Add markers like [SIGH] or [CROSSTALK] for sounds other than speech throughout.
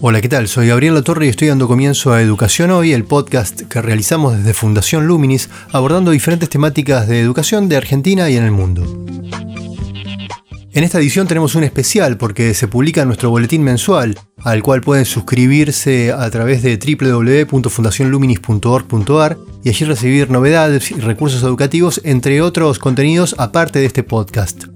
Hola, ¿qué tal? Soy Gabriel Torre y estoy dando comienzo a Educación Hoy, el podcast que realizamos desde Fundación Luminis, abordando diferentes temáticas de educación de Argentina y en el mundo. En esta edición tenemos un especial porque se publica nuestro boletín mensual, al cual pueden suscribirse a través de www.fundacionluminis.org.ar y allí recibir novedades y recursos educativos, entre otros contenidos aparte de este podcast.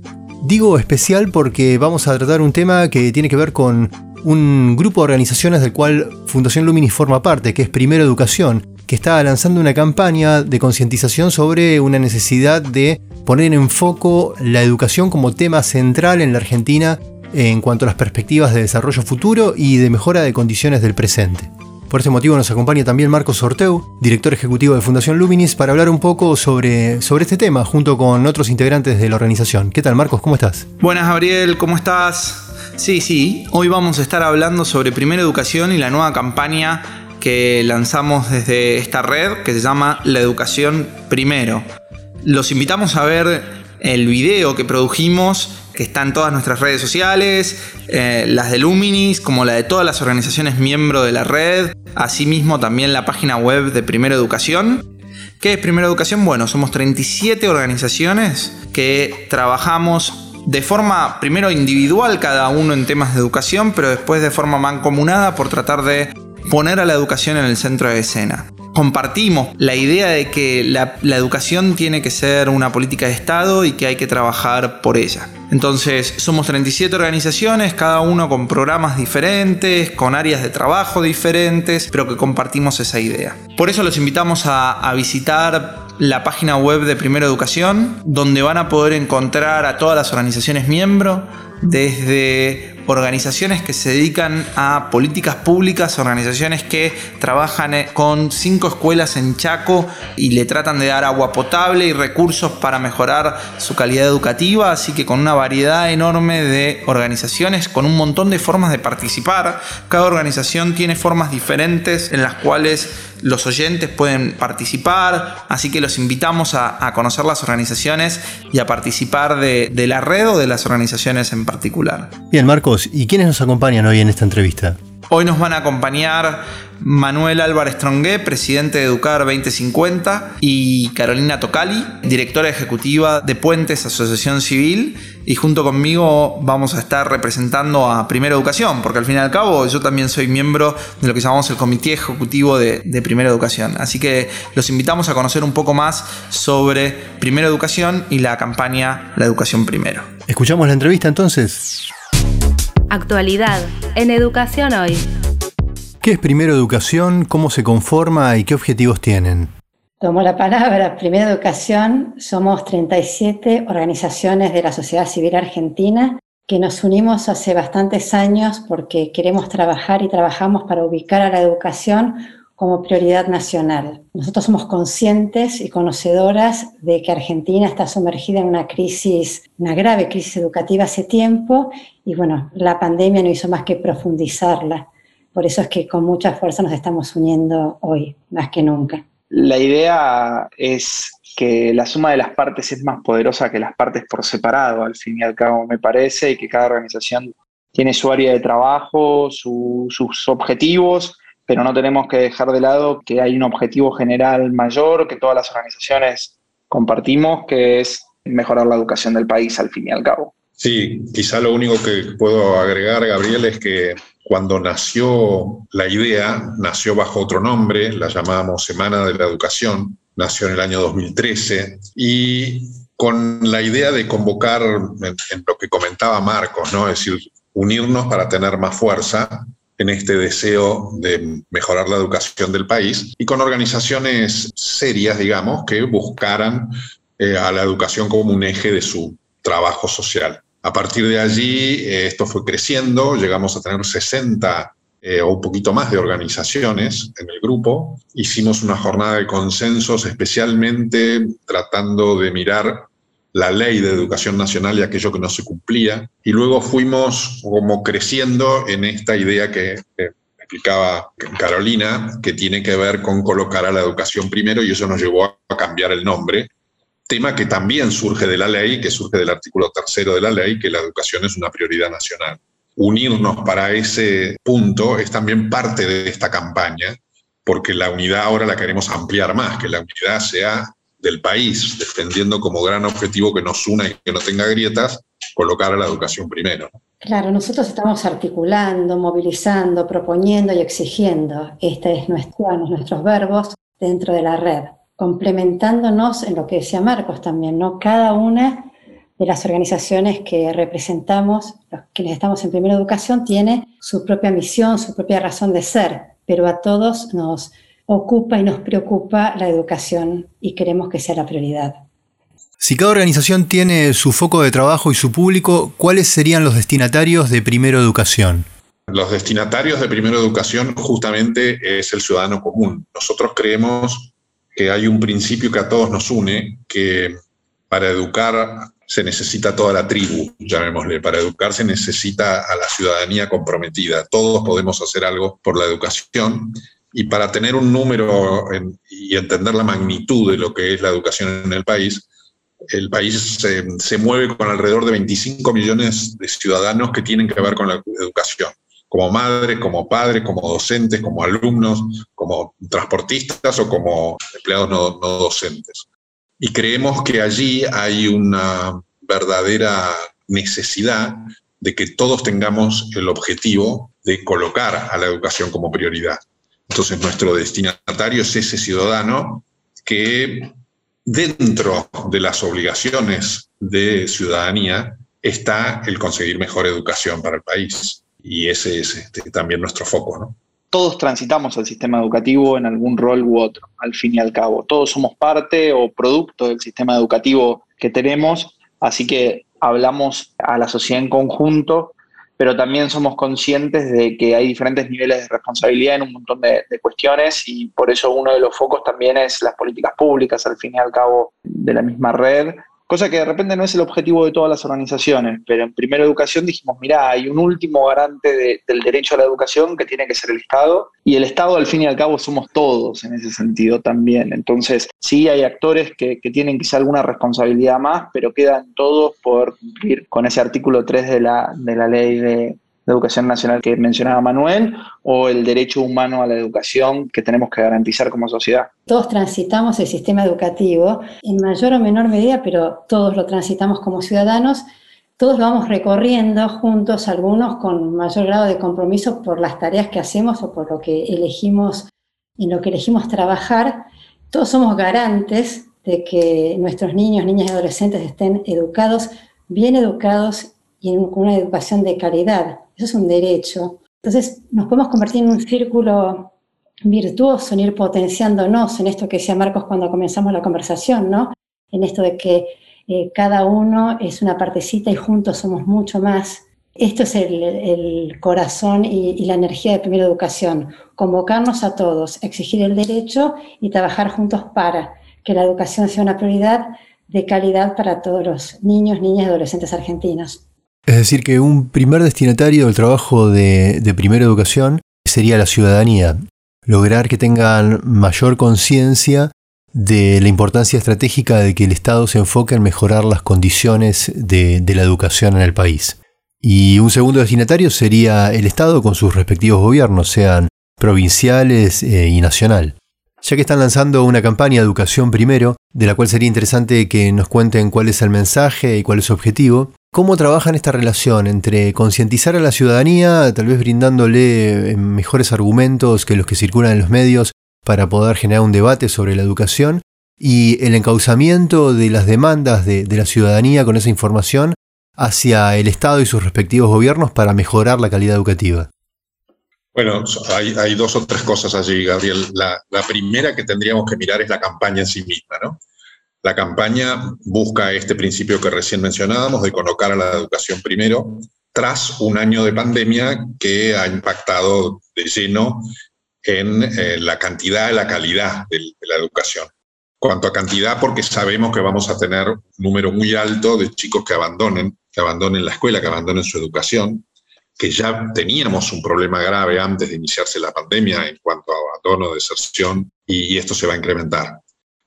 Digo especial porque vamos a tratar un tema que tiene que ver con un grupo de organizaciones del cual Fundación Luminis forma parte, que es Primero Educación, que está lanzando una campaña de concientización sobre una necesidad de poner en foco la educación como tema central en la Argentina en cuanto a las perspectivas de desarrollo futuro y de mejora de condiciones del presente. Por este motivo nos acompaña también Marcos Orteu, director ejecutivo de Fundación Luminis, para hablar un poco sobre, sobre este tema junto con otros integrantes de la organización. ¿Qué tal Marcos? ¿Cómo estás? Buenas Gabriel, ¿cómo estás? Sí, sí, hoy vamos a estar hablando sobre Primera Educación y la nueva campaña que lanzamos desde esta red que se llama La Educación Primero. Los invitamos a ver el video que produjimos, que está en todas nuestras redes sociales, eh, las de Luminis, como la de todas las organizaciones miembro de la red, asimismo también la página web de Primera Educación. ¿Qué es Primera Educación? Bueno, somos 37 organizaciones que trabajamos de forma primero individual cada uno en temas de educación, pero después de forma mancomunada por tratar de poner a la educación en el centro de escena. Compartimos la idea de que la, educación tiene que ser una política de Estado y que hay que trabajar por ella. Entonces, somos 37 organizaciones, cada uno con programas diferentes, con áreas de trabajo diferentes, pero que compartimos esa idea. Por eso los invitamos a, a visitar la página web de Primera Educación, donde van a poder encontrar a todas las organizaciones miembros, desde organizaciones que se dedican a políticas públicas, organizaciones que trabajan eh, con cinco escuelas en Chaco y le tratan de dar agua potable y recursos para mejorar su calidad educativa, así que con una variedad enorme de organizaciones, con un montón de formas de participar. Cada organización tiene formas diferentes en las cuales los oyentes pueden participar, así que los invitamos a, conocer las organizaciones y a participar de, de, la red o de las organizaciones en particular. Bien, Marcos, ¿y quiénes nos acompañan hoy en esta entrevista? Hoy nos van a acompañar Manuel Álvarez Trongué, presidente de Educar 2050, y Carolina Tocali, directora ejecutiva de Puentes Asociación Civil. Y junto conmigo vamos a estar representando a Primera Educación, porque al fin y al cabo yo también soy miembro de lo que llamamos el Comité Ejecutivo de, de Primera Educación. Así que los invitamos a conocer un poco más sobre Primera Educación y la campaña La Educación Primero. ¿Escuchamos la entrevista entonces? Actualidad en Educación Hoy. ¿Qué es Primero Educación? ¿Cómo se conforma y qué objetivos tienen? Tomo la palabra. Primero Educación somos 37 organizaciones de la sociedad civil argentina que nos unimos hace bastantes años porque queremos trabajar y trabajamos para ubicar a la educación como prioridad nacional. Nosotros somos conscientes y conocedoras de que Argentina está sumergida en una crisis, una grave crisis educativa hace tiempo y bueno, la pandemia no hizo más que profundizarla. Por eso es que con mucha fuerza nos estamos uniendo hoy, más que nunca. La idea es que la suma de las partes es más poderosa que las partes por separado, al fin y al cabo, me parece, y que cada organización tiene su área de trabajo, sus objetivos, pero no tenemos que dejar de lado que hay un objetivo general mayor que todas las organizaciones compartimos, que es mejorar la educación del país, al fin y al cabo. Sí, quizá lo único que puedo agregar, Gabriel, es que cuando nació la idea, nació bajo otro nombre, la llamábamos Semana de la Educación, nació en el año 2013 y con la idea de convocar, en, lo que comentaba Marcos, ¿no? es decir, unirnos para tener más fuerza en este deseo de mejorar la educación del país y con organizaciones serias, digamos, que buscaran eh, a la educación como un eje de su trabajo social. A partir de allí, eh, esto fue creciendo, llegamos a tener 60 eh, o un poquito más de organizaciones en el grupo. Hicimos una jornada de consensos especialmente tratando de mirar la ley de educación nacional y aquello que no se cumplía. Y luego fuimos como creciendo en esta idea que, explicaba Carolina, que tiene que ver con colocar a la educación primero y eso nos llevó a cambiar el nombre. Tema que también surge de la ley, que surge del artículo tercero de la ley, que la educación es una prioridad nacional unirnos para ese punto es también parte de esta campaña, porque la unidad ahora la queremos ampliar más, que la unidad sea del país, defendiendo como gran objetivo que nos una y que no tenga grietas, colocar a la educación primero. Claro, nosotros estamos articulando, movilizando, proponiendo y exigiendo. Este es nuestro, nuestros verbos dentro de la red, complementándonos en lo que decía Marcos también, ¿no? Cada una de las organizaciones que representamos, los quienes estamos en primera educación, tiene su propia misión, su propia razón de ser, pero a todos nos ocupa y nos preocupa la educación y queremos que sea la prioridad. Si cada organización tiene su foco de trabajo y su público, ¿cuáles serían los destinatarios de Primero Educación? Los destinatarios de Primero Educación justamente es el ciudadano común. Nosotros creemos que hay un principio que a todos nos une, que para educar se necesita toda la tribu, llamémosle. Para educar se necesita a la ciudadanía comprometida. Todos podemos hacer algo por la educación. Y para tener un número y entender la magnitud de lo que es la educación en el país, el país se, mueve con alrededor de 25 millones de ciudadanos que tienen que ver con la educación, como madres, como padres, como docentes, como alumnos, como transportistas o como empleados no docentes. Y creemos que allí hay una verdadera necesidad de que todos tengamos el objetivo de colocar a la educación como prioridad. Entonces nuestro destinatario es ese ciudadano que dentro de las obligaciones de ciudadanía está el conseguir mejor educación para el país. Y ese es este, también nuestro foco, ¿no? todos transitamos al sistema educativo en algún rol u otro, al fin y al cabo. Todos somos parte o producto del sistema educativo que tenemos, así que hablamos a la sociedad en conjunto, pero también somos conscientes de que hay diferentes niveles de responsabilidad en un montón de, de cuestiones y por eso uno de los focos también es las políticas públicas, al fin y al cabo, de la misma red, cosa que de repente no es el objetivo de todas las organizaciones, pero en Primera Educación dijimos, mira, hay un último garante del derecho a la educación que tiene que ser el Estado, y el Estado al fin y al cabo somos todos en ese sentido también. Entonces, sí hay actores que, tienen quizá alguna responsabilidad más, pero quedan todos por cumplir con ese artículo 3 de la, de la ley de, de educación nacional que mencionaba Manuel o el derecho humano a la educación que tenemos que garantizar como sociedad. Todos transitamos el sistema educativo en mayor o menor medida, pero todos lo transitamos como ciudadanos. Todos lo vamos recorriendo juntos, algunos con mayor grado de compromiso por las tareas que hacemos o por lo que elegimos, en lo que elegimos trabajar. Todos somos garantes de que nuestros niños, niñas y adolescentes estén educados, bien educados y con una educación de calidad. Eso es un derecho. Entonces nos podemos convertir en un círculo virtuoso, en ir potenciándonos en esto que decía Marcos cuando comenzamos la conversación, ¿no? En esto de que eh, cada uno es una partecita y juntos somos mucho más. Esto es el, corazón y, y, la energía de primera educación, convocarnos a todos, exigir el derecho y trabajar juntos para que la educación sea una prioridad de calidad para todos los niños, niñas y adolescentes argentinos. Es decir, que un primer destinatario del trabajo de, primera educación sería la ciudadanía, lograr que tengan mayor conciencia de la importancia estratégica de que el Estado se enfoque en mejorar las condiciones de, la educación en el país. Y un segundo destinatario sería el Estado con sus respectivos gobiernos, sean provinciales eh, y nacional. Ya que están lanzando una campaña educación primero, de la cual sería interesante que nos cuenten cuál es el mensaje y cuál es su objetivo, ¿Cómo trabajan esta relación entre concientizar a la ciudadanía, tal vez brindándole eh, mejores argumentos que los que circulan en los medios para poder generar un debate sobre la educación, y el encauzamiento de las demandas de, la ciudadanía con esa información hacia el Estado y sus respectivos gobiernos para mejorar la calidad educativa? Bueno, hay, dos o tres cosas allí, Gabriel. La, la, primera que tendríamos que mirar es la campaña en sí misma, ¿no? La campaña busca este principio que recién mencionábamos de colocar a la educación primero tras un año de pandemia que ha impactado de lleno en eh, la cantidad y la calidad de, la educación. Cuanto a cantidad, porque sabemos que vamos a tener un número muy alto de chicos que abandonen, que abandonen la escuela, que abandonen su educación, que ya teníamos un problema grave antes de iniciarse la pandemia en cuanto a abandono, deserción, y esto se va a incrementar.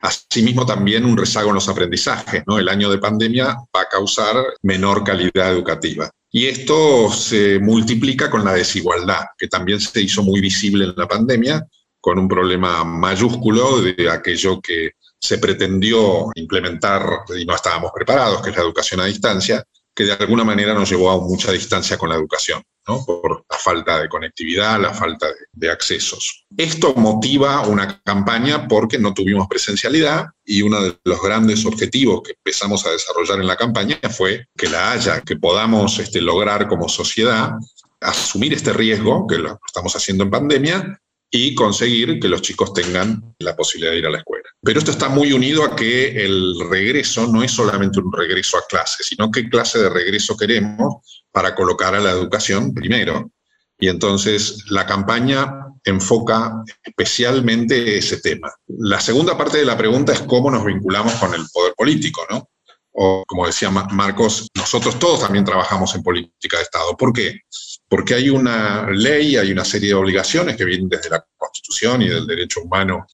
Asimismo, también un rezago en los aprendizajes. ¿no? El año de pandemia va a causar menor calidad educativa. Y esto se multiplica con la desigualdad, que también se hizo muy visible en la pandemia, con un problema mayúsculo de aquello que se pretendió implementar y no estábamos preparados, que es la educación a distancia, que de alguna manera nos llevó a mucha distancia con la educación, ¿no? por la falta de conectividad, la falta de, accesos. Esto motiva una campaña porque no tuvimos presencialidad y uno de los grandes objetivos que empezamos a desarrollar en la campaña fue que la haya, que podamos este, lograr como sociedad asumir este riesgo, que lo estamos haciendo en pandemia, y conseguir que los chicos tengan la posibilidad de ir a la escuela. Pero esto está muy unido a que el regreso no es solamente un regreso a clase, sino qué clase de regreso queremos para colocar a la educación primero. Y entonces la campaña enfoca especialmente ese tema. La segunda parte de la pregunta es cómo nos vinculamos con el poder político, ¿no? O como decía Marcos, nosotros todos también trabajamos en política de Estado. ¿Por qué? Porque hay una ley, hay una serie de obligaciones que vienen desde la Constitución y del derecho humano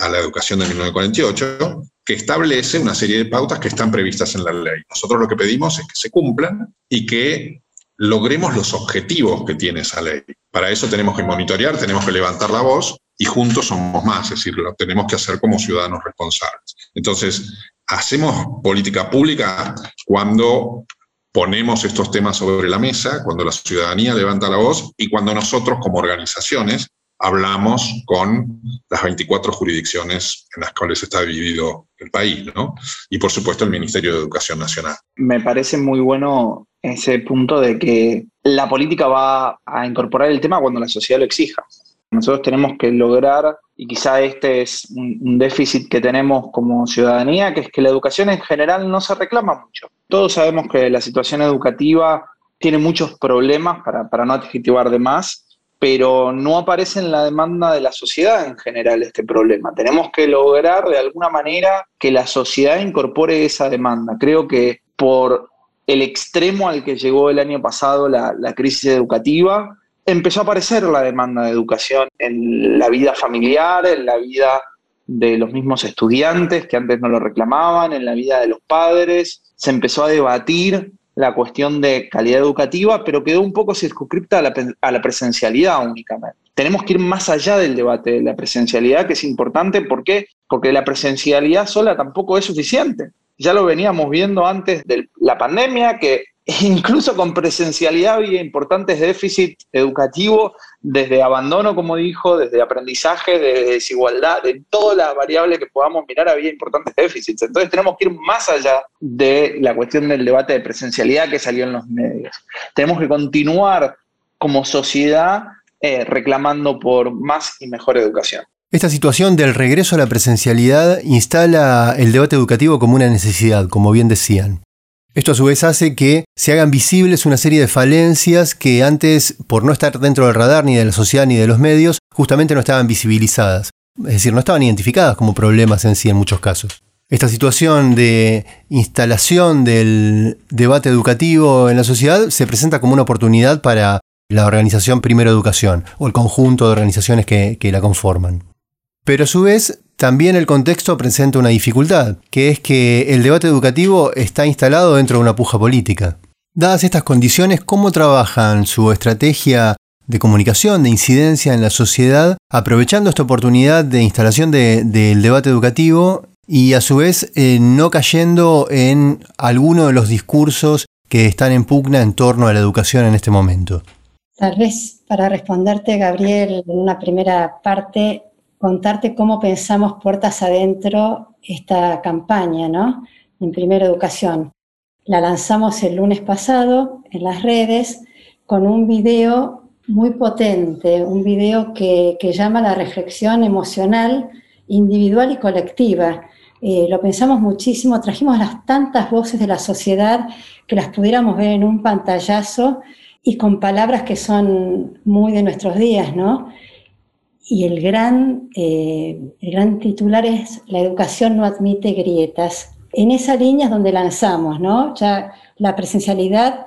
a la educación de 1948, que establece una serie de pautas que están previstas en la ley. Nosotros lo que pedimos es que se cumplan y que logremos los objetivos que tiene esa ley. Para eso tenemos que monitorear, tenemos que levantar la voz y juntos somos más, es decir, lo tenemos que hacer como ciudadanos responsables. Entonces, hacemos política pública cuando ponemos estos temas sobre la mesa, cuando la ciudadanía levanta la voz y cuando nosotros como organizaciones hablamos con las 24 jurisdicciones en las cuales está dividido el país, ¿no? Y por supuesto el Ministerio de Educación Nacional. Me parece muy bueno ese punto de que la política va a incorporar el tema cuando la sociedad lo exija. Nosotros tenemos que lograr, y quizá este es un, déficit que tenemos como ciudadanía, que es que la educación en general no se reclama mucho. Todos sabemos que la situación educativa tiene muchos problemas, para, no adjetivar de más, pero no aparece en la demanda de la sociedad en general este problema. Tenemos que lograr de alguna manera que la sociedad incorpore esa demanda. Creo que por el extremo al que llegó el año pasado la, la crisis educativa, empezó a aparecer la demanda de educación en la vida familiar, en la vida de los mismos estudiantes que antes no lo reclamaban, en la vida de los padres. Se empezó a debatir la cuestión de calidad educativa, pero quedó un poco circunscripta a la, presencialidad únicamente. Tenemos que ir más allá del debate de la presencialidad, que es importante. ¿Por qué? Porque la presencialidad sola tampoco es suficiente. Ya lo veníamos viendo antes de la pandemia, que [LAUGHS] incluso con presencialidad había importantes déficits educativos, desde abandono, como dijo, desde aprendizaje, desde desigualdad, de todas las variables que podamos mirar había importantes déficits. Entonces tenemos que ir más allá de la cuestión del debate de presencialidad que salió en los medios. Tenemos que continuar como sociedad eh, reclamando por más y mejor educación. Esta situación del regreso a la presencialidad instala el debate educativo como una necesidad, como bien decían. Esto a su vez hace que se hagan visibles una serie de falencias que antes, por no estar dentro del radar ni de la sociedad ni de los medios, justamente no estaban visibilizadas. Es decir, no estaban identificadas como problemas en sí en muchos casos. Esta situación de instalación del debate educativo en la sociedad se presenta como una oportunidad para la organización Primero Educación o el conjunto de organizaciones que, que la conforman. Pero a su vez también el contexto presenta una dificultad, que es que el debate educativo está instalado dentro de una puja política. Dadas estas condiciones, ¿cómo trabajan su estrategia de comunicación, de incidencia en la sociedad, aprovechando esta oportunidad de instalación del debate educativo y a su vez eh, no cayendo en alguno de los discursos que están en pugna en torno a la educación en este momento? Tal vez para responderte, Gabriel, en una primera parte, contarte cómo pensamos puertas adentro esta campaña, ¿no? En Primera Educación. La lanzamos el lunes pasado en las redes con un video muy potente, un video que, llama la reflexión emocional individual y colectiva, eh, lo pensamos muchísimo, trajimos las tantas voces de la sociedad que las pudiéramos ver en un pantallazo y con palabras que son muy de nuestros días, ¿no? Y el gran, eh, el gran titular es La educación no admite grietas. En esa línea es donde lanzamos, ¿no? Ya la presencialidad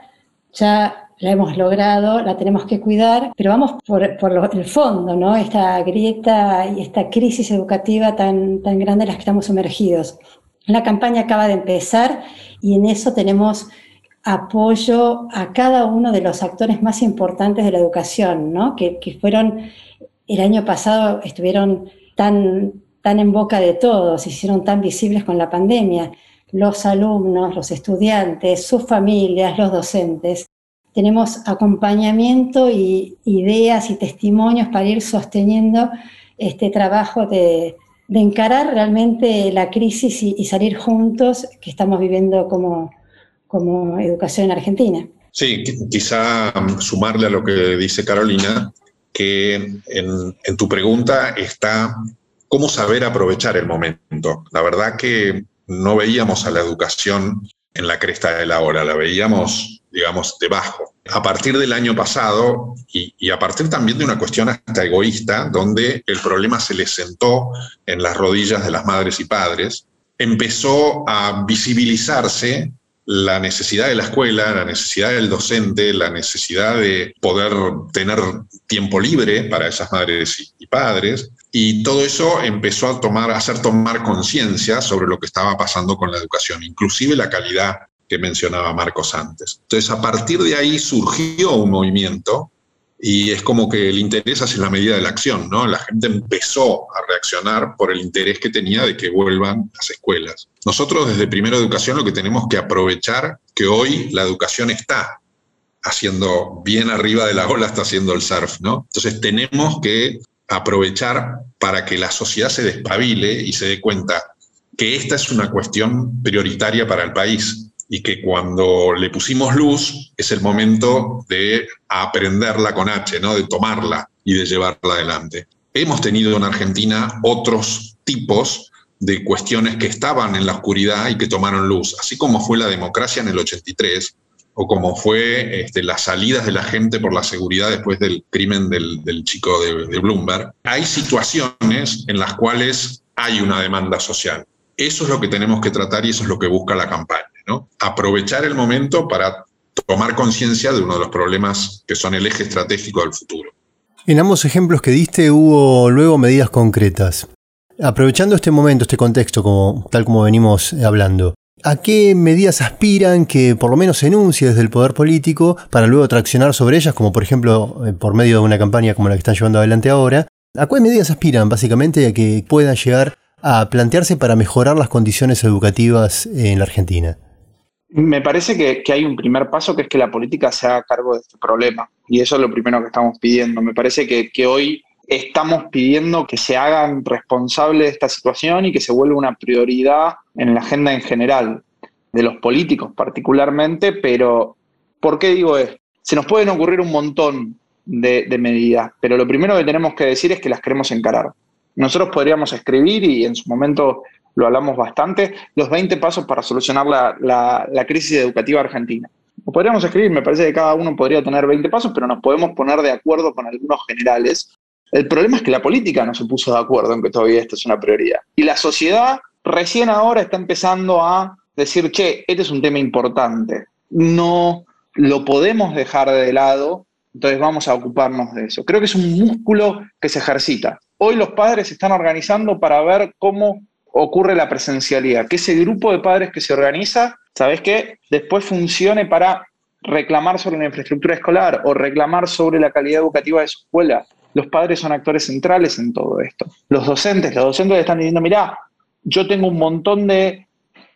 ya la hemos logrado, la tenemos que cuidar, pero vamos por, el fondo, ¿no? Esta grieta y esta crisis educativa tan, tan grande en la que estamos sumergidos. La campaña acaba de empezar y en eso tenemos apoyo a cada uno de los actores más importantes de la educación, ¿no? que, que fueron, el año pasado estuvieron tan, tan en boca de todos, hicieron tan visibles con la pandemia, los alumnos, los estudiantes, sus familias, los docentes. Tenemos acompañamiento y ideas y testimonios para ir sosteniendo este trabajo de, encarar realmente la crisis y, y salir juntos que estamos viviendo como, como educación en Argentina. Sí, quizá um, sumarle a lo que dice Carolina, en, tu pregunta está cómo saber aprovechar el momento. La verdad que no veíamos a la educación en la cresta de la hora, la veíamos, digamos, debajo. A partir del año pasado y, y, a partir también de una cuestión hasta egoísta, donde el problema se les sentó en las rodillas de las madres y padres, empezó a visibilizarse la necesidad de la escuela, la necesidad del docente, la necesidad de poder tener tiempo libre para esas madres y padres. Y todo eso empezó a, tomar, a hacer tomar conciencia sobre lo que estaba pasando con la educación, inclusive la calidad que mencionaba Marcos antes. Entonces, a partir de ahí surgió un movimiento y es como que el interés hace la medida de la acción, ¿no? La gente empezó a reaccionar por el interés que tenía de que vuelvan las escuelas. Nosotros desde Primero Educación lo que tenemos que aprovechar que hoy la educación está haciendo bien arriba de la ola, está haciendo el surf, ¿no? Entonces tenemos que aprovechar para que la sociedad se despabile y se dé cuenta que esta es una cuestión prioritaria para el país y que cuando le pusimos luz es el momento de aprenderla con H, ¿no? de tomarla y de llevarla adelante. Hemos tenido en Argentina otros tipos de cuestiones que estaban en la oscuridad y que tomaron luz, así como fue la democracia en el 83 o como fue este, las salidas de la gente por la seguridad después del crimen del, chico de, de Bloomberg. Hay situaciones en las cuales hay una demanda social. Eso es lo que tenemos que tratar y eso es lo que busca la campaña. Aprovechar el momento para tomar conciencia de uno de los problemas que son el eje estratégico del futuro. En ambos ejemplos que diste hubo luego medidas concretas. Aprovechando este momento, este contexto, tal como venimos hablando, ¿a qué medidas aspiran que por lo menos se enuncie desde el poder político para luego traccionar sobre ellas, como por ejemplo eh, por medio de una campaña como la que están llevando adelante ahora? ¿A qué medidas aspiran básicamente a que puedan llegar a plantearse para mejorar las condiciones educativas en la Argentina? Me parece que, hay un primer paso que es que la política se haga cargo de este problema. Y eso es lo primero que estamos pidiendo. Me parece que, que hoy estamos pidiendo que se hagan responsables de esta situación y que se vuelva una prioridad en la agenda en general, de los políticos particularmente, pero ¿por qué digo esto? Se nos pueden ocurrir un montón de, de, medidas, pero lo primero que tenemos que decir es que las queremos encarar. Nosotros podríamos escribir y en su momento lo hablamos bastante, los 20 pasos para solucionar la, crisis educativa argentina. Lo podríamos escribir, me parece que cada uno podría tener 20 pasos, pero nos podemos poner de acuerdo con algunos generales. El problema es que la política no se puso de acuerdo en que todavía esto es una prioridad. Y la sociedad recién ahora está empezando a decir, che, este es un tema importante. No lo podemos dejar de lado, entonces vamos a ocuparnos de eso. Creo que es un músculo que se ejercita. Hoy los padres se están organizando para ver cómo ocurre la presencialidad, que ese grupo de padres que se organiza, ¿sabes qué? Después funcione para reclamar sobre la infraestructura escolar o reclamar sobre la calidad educativa de su escuela. Los padres son actores centrales en todo esto. Los docentes, los docentes están diciendo, mirá, yo tengo un montón de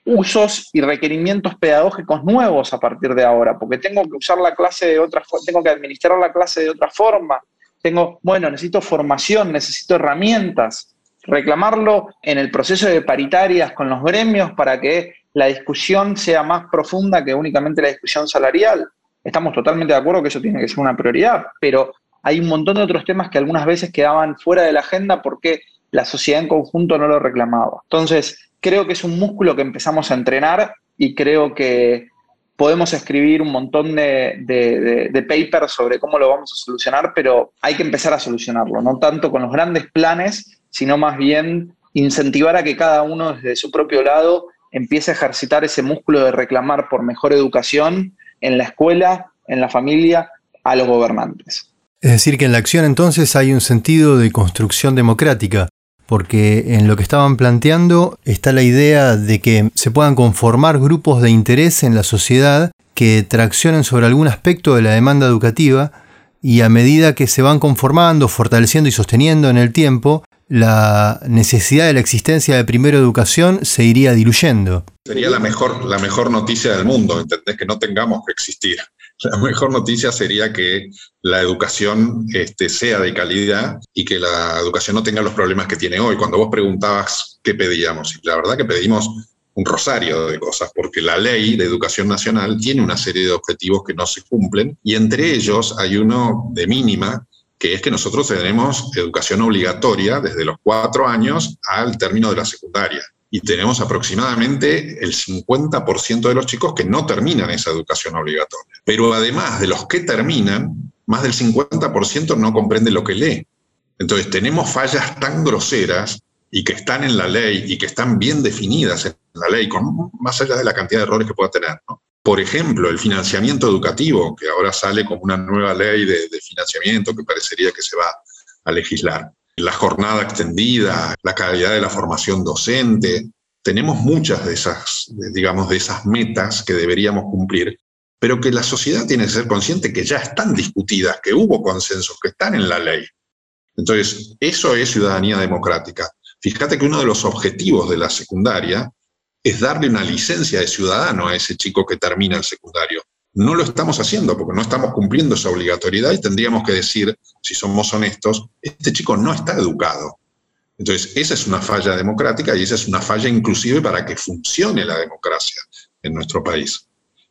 usos y requerimientos pedagógicos nuevos a partir de ahora, porque tengo que usar la clase de otra tengo que administrar la clase de otra forma. Tengo, bueno, necesito formación, necesito herramientas reclamarlo en el proceso de paritarias con los gremios para que la discusión sea más profunda que únicamente la discusión salarial. Estamos totalmente de acuerdo que eso tiene que ser una prioridad, pero hay un montón de otros temas que algunas veces quedaban fuera de la agenda porque la sociedad en conjunto no lo reclamaba. Entonces, creo que es un músculo que empezamos a entrenar y creo que podemos escribir un montón de, papers sobre cómo lo vamos a solucionar, pero hay que empezar a solucionarlo, no tanto con los grandes planes, sino más bien incentivar a que cada uno desde su propio lado empiece a ejercitar ese músculo de reclamar por mejor educación en la escuela, en la familia, a los gobernantes. Es decir, que en la acción entonces hay un sentido de construcción democrática, porque en lo que estaban planteando está la idea de que se puedan conformar grupos de interés en la sociedad que traccionen sobre algún aspecto de la demanda educativa y a medida que se van conformando, fortaleciendo y sosteniendo en el tiempo, la necesidad de la existencia de primera educación se iría diluyendo. Sería la mejor, la mejor noticia del mundo, ¿entendés? Que no tengamos que existir. [LAUGHS] La mejor noticia sería que la educación este, sea de calidad y que la educación no tenga los problemas que tiene hoy. Cuando vos preguntabas qué pedíamos, la verdad que pedimos un rosario de cosas, porque la ley de educación nacional tiene una serie de objetivos que no se cumplen y entre ellos hay uno de mínima, que es que nosotros tenemos educación obligatoria desde los cuatro años al término de la secundaria y tenemos aproximadamente el 50% de los chicos que no terminan esa educación obligatoria. Pero además de los que terminan, más del 50% no comprende lo que lee. Entonces tenemos fallas tan groseras y que están en la ley y que están bien definidas en la ley, más allá de la cantidad de errores que pueda tener. Por ejemplo, el financiamiento educativo, que ahora sale como una nueva ley de financiamiento que parecería que se va a legislar la jornada extendida, la calidad de la formación docente. Tenemos muchas de esas, digamos, de esas metas que deberíamos cumplir, pero que la sociedad tiene que ser consciente que ya están discutidas, que hubo consensos, que están en la ley. Entonces, eso es ciudadanía democrática. Fíjate que uno de los objetivos de la secundaria es darle una licencia de ciudadano a ese chico que termina el secundario. No lo estamos haciendo porque no estamos cumpliendo esa obligatoriedad y tendríamos que decir, si somos honestos, este chico no está educado. Entonces, esa es una falla democrática y esa es una falla inclusive para que funcione la democracia en nuestro país.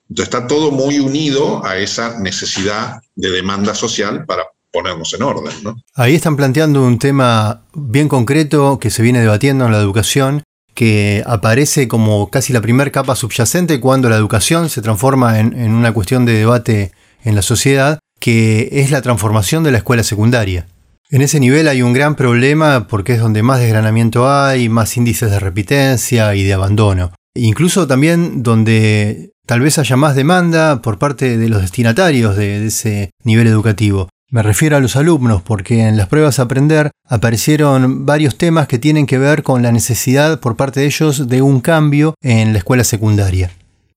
Entonces, está todo muy unido a esa necesidad de demanda social para ponernos en orden. Ahí están planteando un tema bien concreto que se viene debatiendo en la educación que aparece como casi la primera capa subyacente cuando la educación se transforma en, una cuestión de debate en la sociedad, que es la transformación de la escuela secundaria. En ese nivel hay un gran problema porque es donde más desgranamiento hay, más índices de repitencia y de abandono. Incluso también donde tal vez haya más demanda por parte de los destinatarios de, de ese nivel educativo. Me refiero a los alumnos porque en las pruebas aprender aparecieron varios temas que tienen que ver con la necesidad por parte de ellos de un cambio en la escuela secundaria.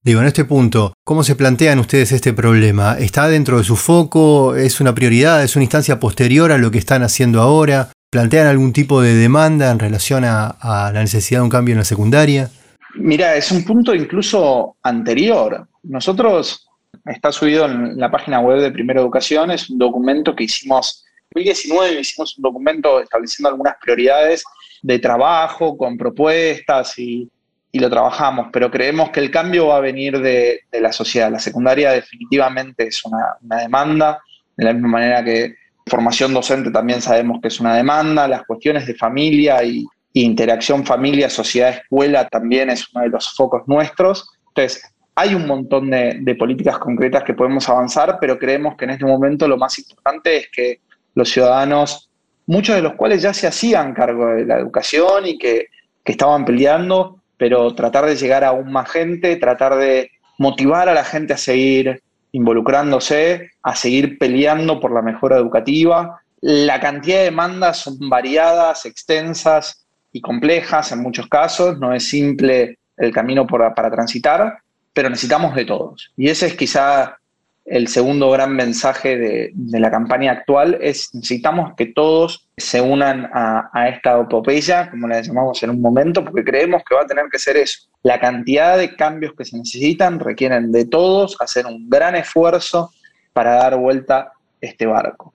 Digo, en este punto, ¿cómo se plantean ustedes este problema? ¿Está dentro de su foco? ¿Es una prioridad? ¿Es una instancia posterior a lo que están haciendo ahora? ¿Plantean algún tipo de demanda en relación a, a la necesidad de un cambio en la secundaria? Mira, es un punto incluso anterior. Nosotros está subido en la página web de Primera Educación, es un documento que hicimos en 2019, hicimos un documento estableciendo algunas prioridades de trabajo con propuestas y, lo trabajamos, pero creemos que el cambio va a venir de, la sociedad. La secundaria definitivamente es una, demanda, de la misma manera que formación docente también sabemos que es una demanda, las cuestiones de familia y, y interacción familia, sociedad, escuela también es uno de los focos nuestros. Entonces, hay un montón de, políticas concretas que podemos avanzar, pero creemos que en este momento lo más importante es que los ciudadanos, muchos de los cuales ya se hacían cargo de la educación y que, estaban peleando, pero tratar de llegar a aún más gente, tratar de motivar a la gente a seguir involucrándose, a seguir peleando por la mejora educativa. La cantidad de demandas son variadas, extensas y complejas en muchos casos, no es simple el camino para transitar, pero necesitamos de todos. Y ese es quizá el segundo gran mensaje de, la campaña actual, es necesitamos que todos se unan a, esta epopeya, como la llamamos en un momento, porque creemos que va a tener que ser eso. La cantidad de cambios que se necesitan requieren de todos hacer un gran esfuerzo para dar vuelta este barco.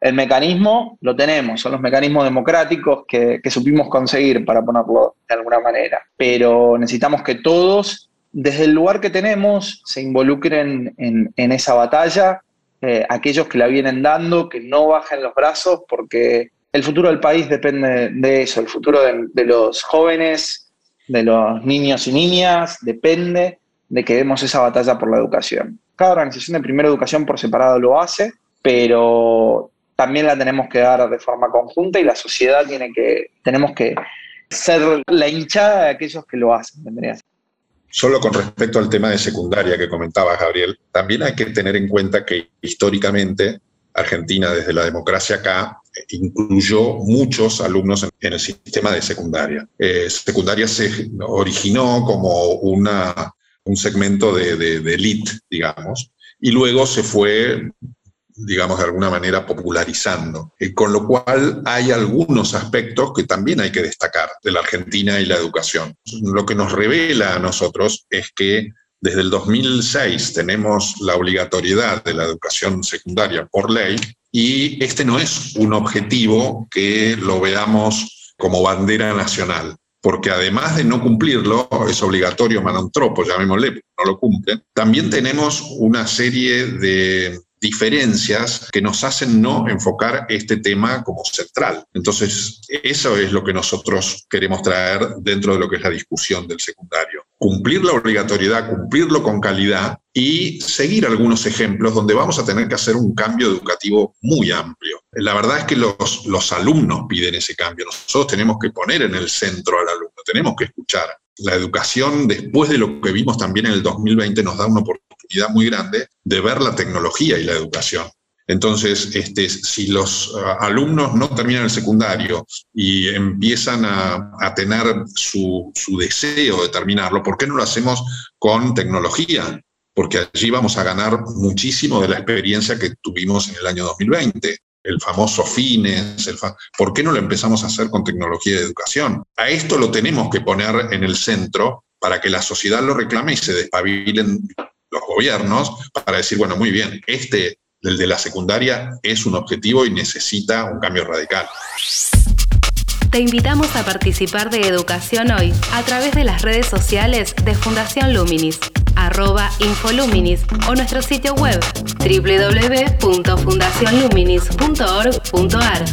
El mecanismo lo tenemos, son los mecanismos democráticos que, que supimos conseguir, para ponerlo de alguna manera, pero necesitamos que todos desde el lugar que tenemos se involucren en, esa batalla, eh, aquellos que la vienen dando, que no bajen los brazos, porque el futuro del país depende de eso, el futuro de, los jóvenes de los niños y niñas, depende de que demos esa batalla por la educación. Cada organización de primera educación por separado lo hace, pero también la tenemos que dar de forma conjunta y la sociedad tiene que, tenemos que ser la hinchada de aquellos que lo hacen. Solo con respecto al tema de secundaria que comentabas, Gabriel, también hay que tener en cuenta que históricamente Argentina, desde la democracia acá, incluyó muchos alumnos en, el sistema de secundaria. Eh, secundaria se originó como una, un segmento de, de, de elite, digamos, y luego se fue digamos, de alguna manera popularizando. Eh, con lo cual hay algunos aspectos que también hay que destacar de la Argentina y la educación. Lo que nos revela a nosotros es que desde el 2006 tenemos la obligatoriedad de la educación secundaria por ley y este no es un objetivo que lo veamos como bandera nacional porque además de no cumplirlo, es obligatorio manantropo, llamémosle, no lo cumplen, también tenemos una serie de diferencias que nos hacen no enfocar este tema como central. Entonces, eso es lo que nosotros queremos traer dentro de lo que es la discusión del secundario. Cumplir la obligatoriedad, cumplirlo con calidad y seguir algunos ejemplos donde vamos a tener que hacer un cambio educativo muy amplio. La verdad es que los, los alumnos piden ese cambio. Nosotros tenemos que poner en el centro al alumno, tenemos que escuchar. La educación, después de lo que vimos también en el 2020, nos da una oportunidad muy grande de ver la tecnología y la educación. Entonces, este, si los uh, alumnos no terminan el secundario y empiezan a, tener su, su, deseo de terminarlo, ¿por qué no lo hacemos con tecnología? Porque allí vamos a ganar muchísimo de la experiencia que tuvimos en el año 2020. El famoso FINES, el ¿por qué no lo empezamos a hacer con tecnología de educación? A esto lo tenemos que poner en el centro para que la sociedad lo reclame y se despabilen los gobiernos para decir, bueno, muy bien, este, el de la secundaria, es un objetivo y necesita un cambio radical. Te invitamos a participar de Educación Hoy a través de las redes sociales de Fundación Luminis, arroba Infoluminis o nuestro sitio web www.fundacionluminis.org.ar.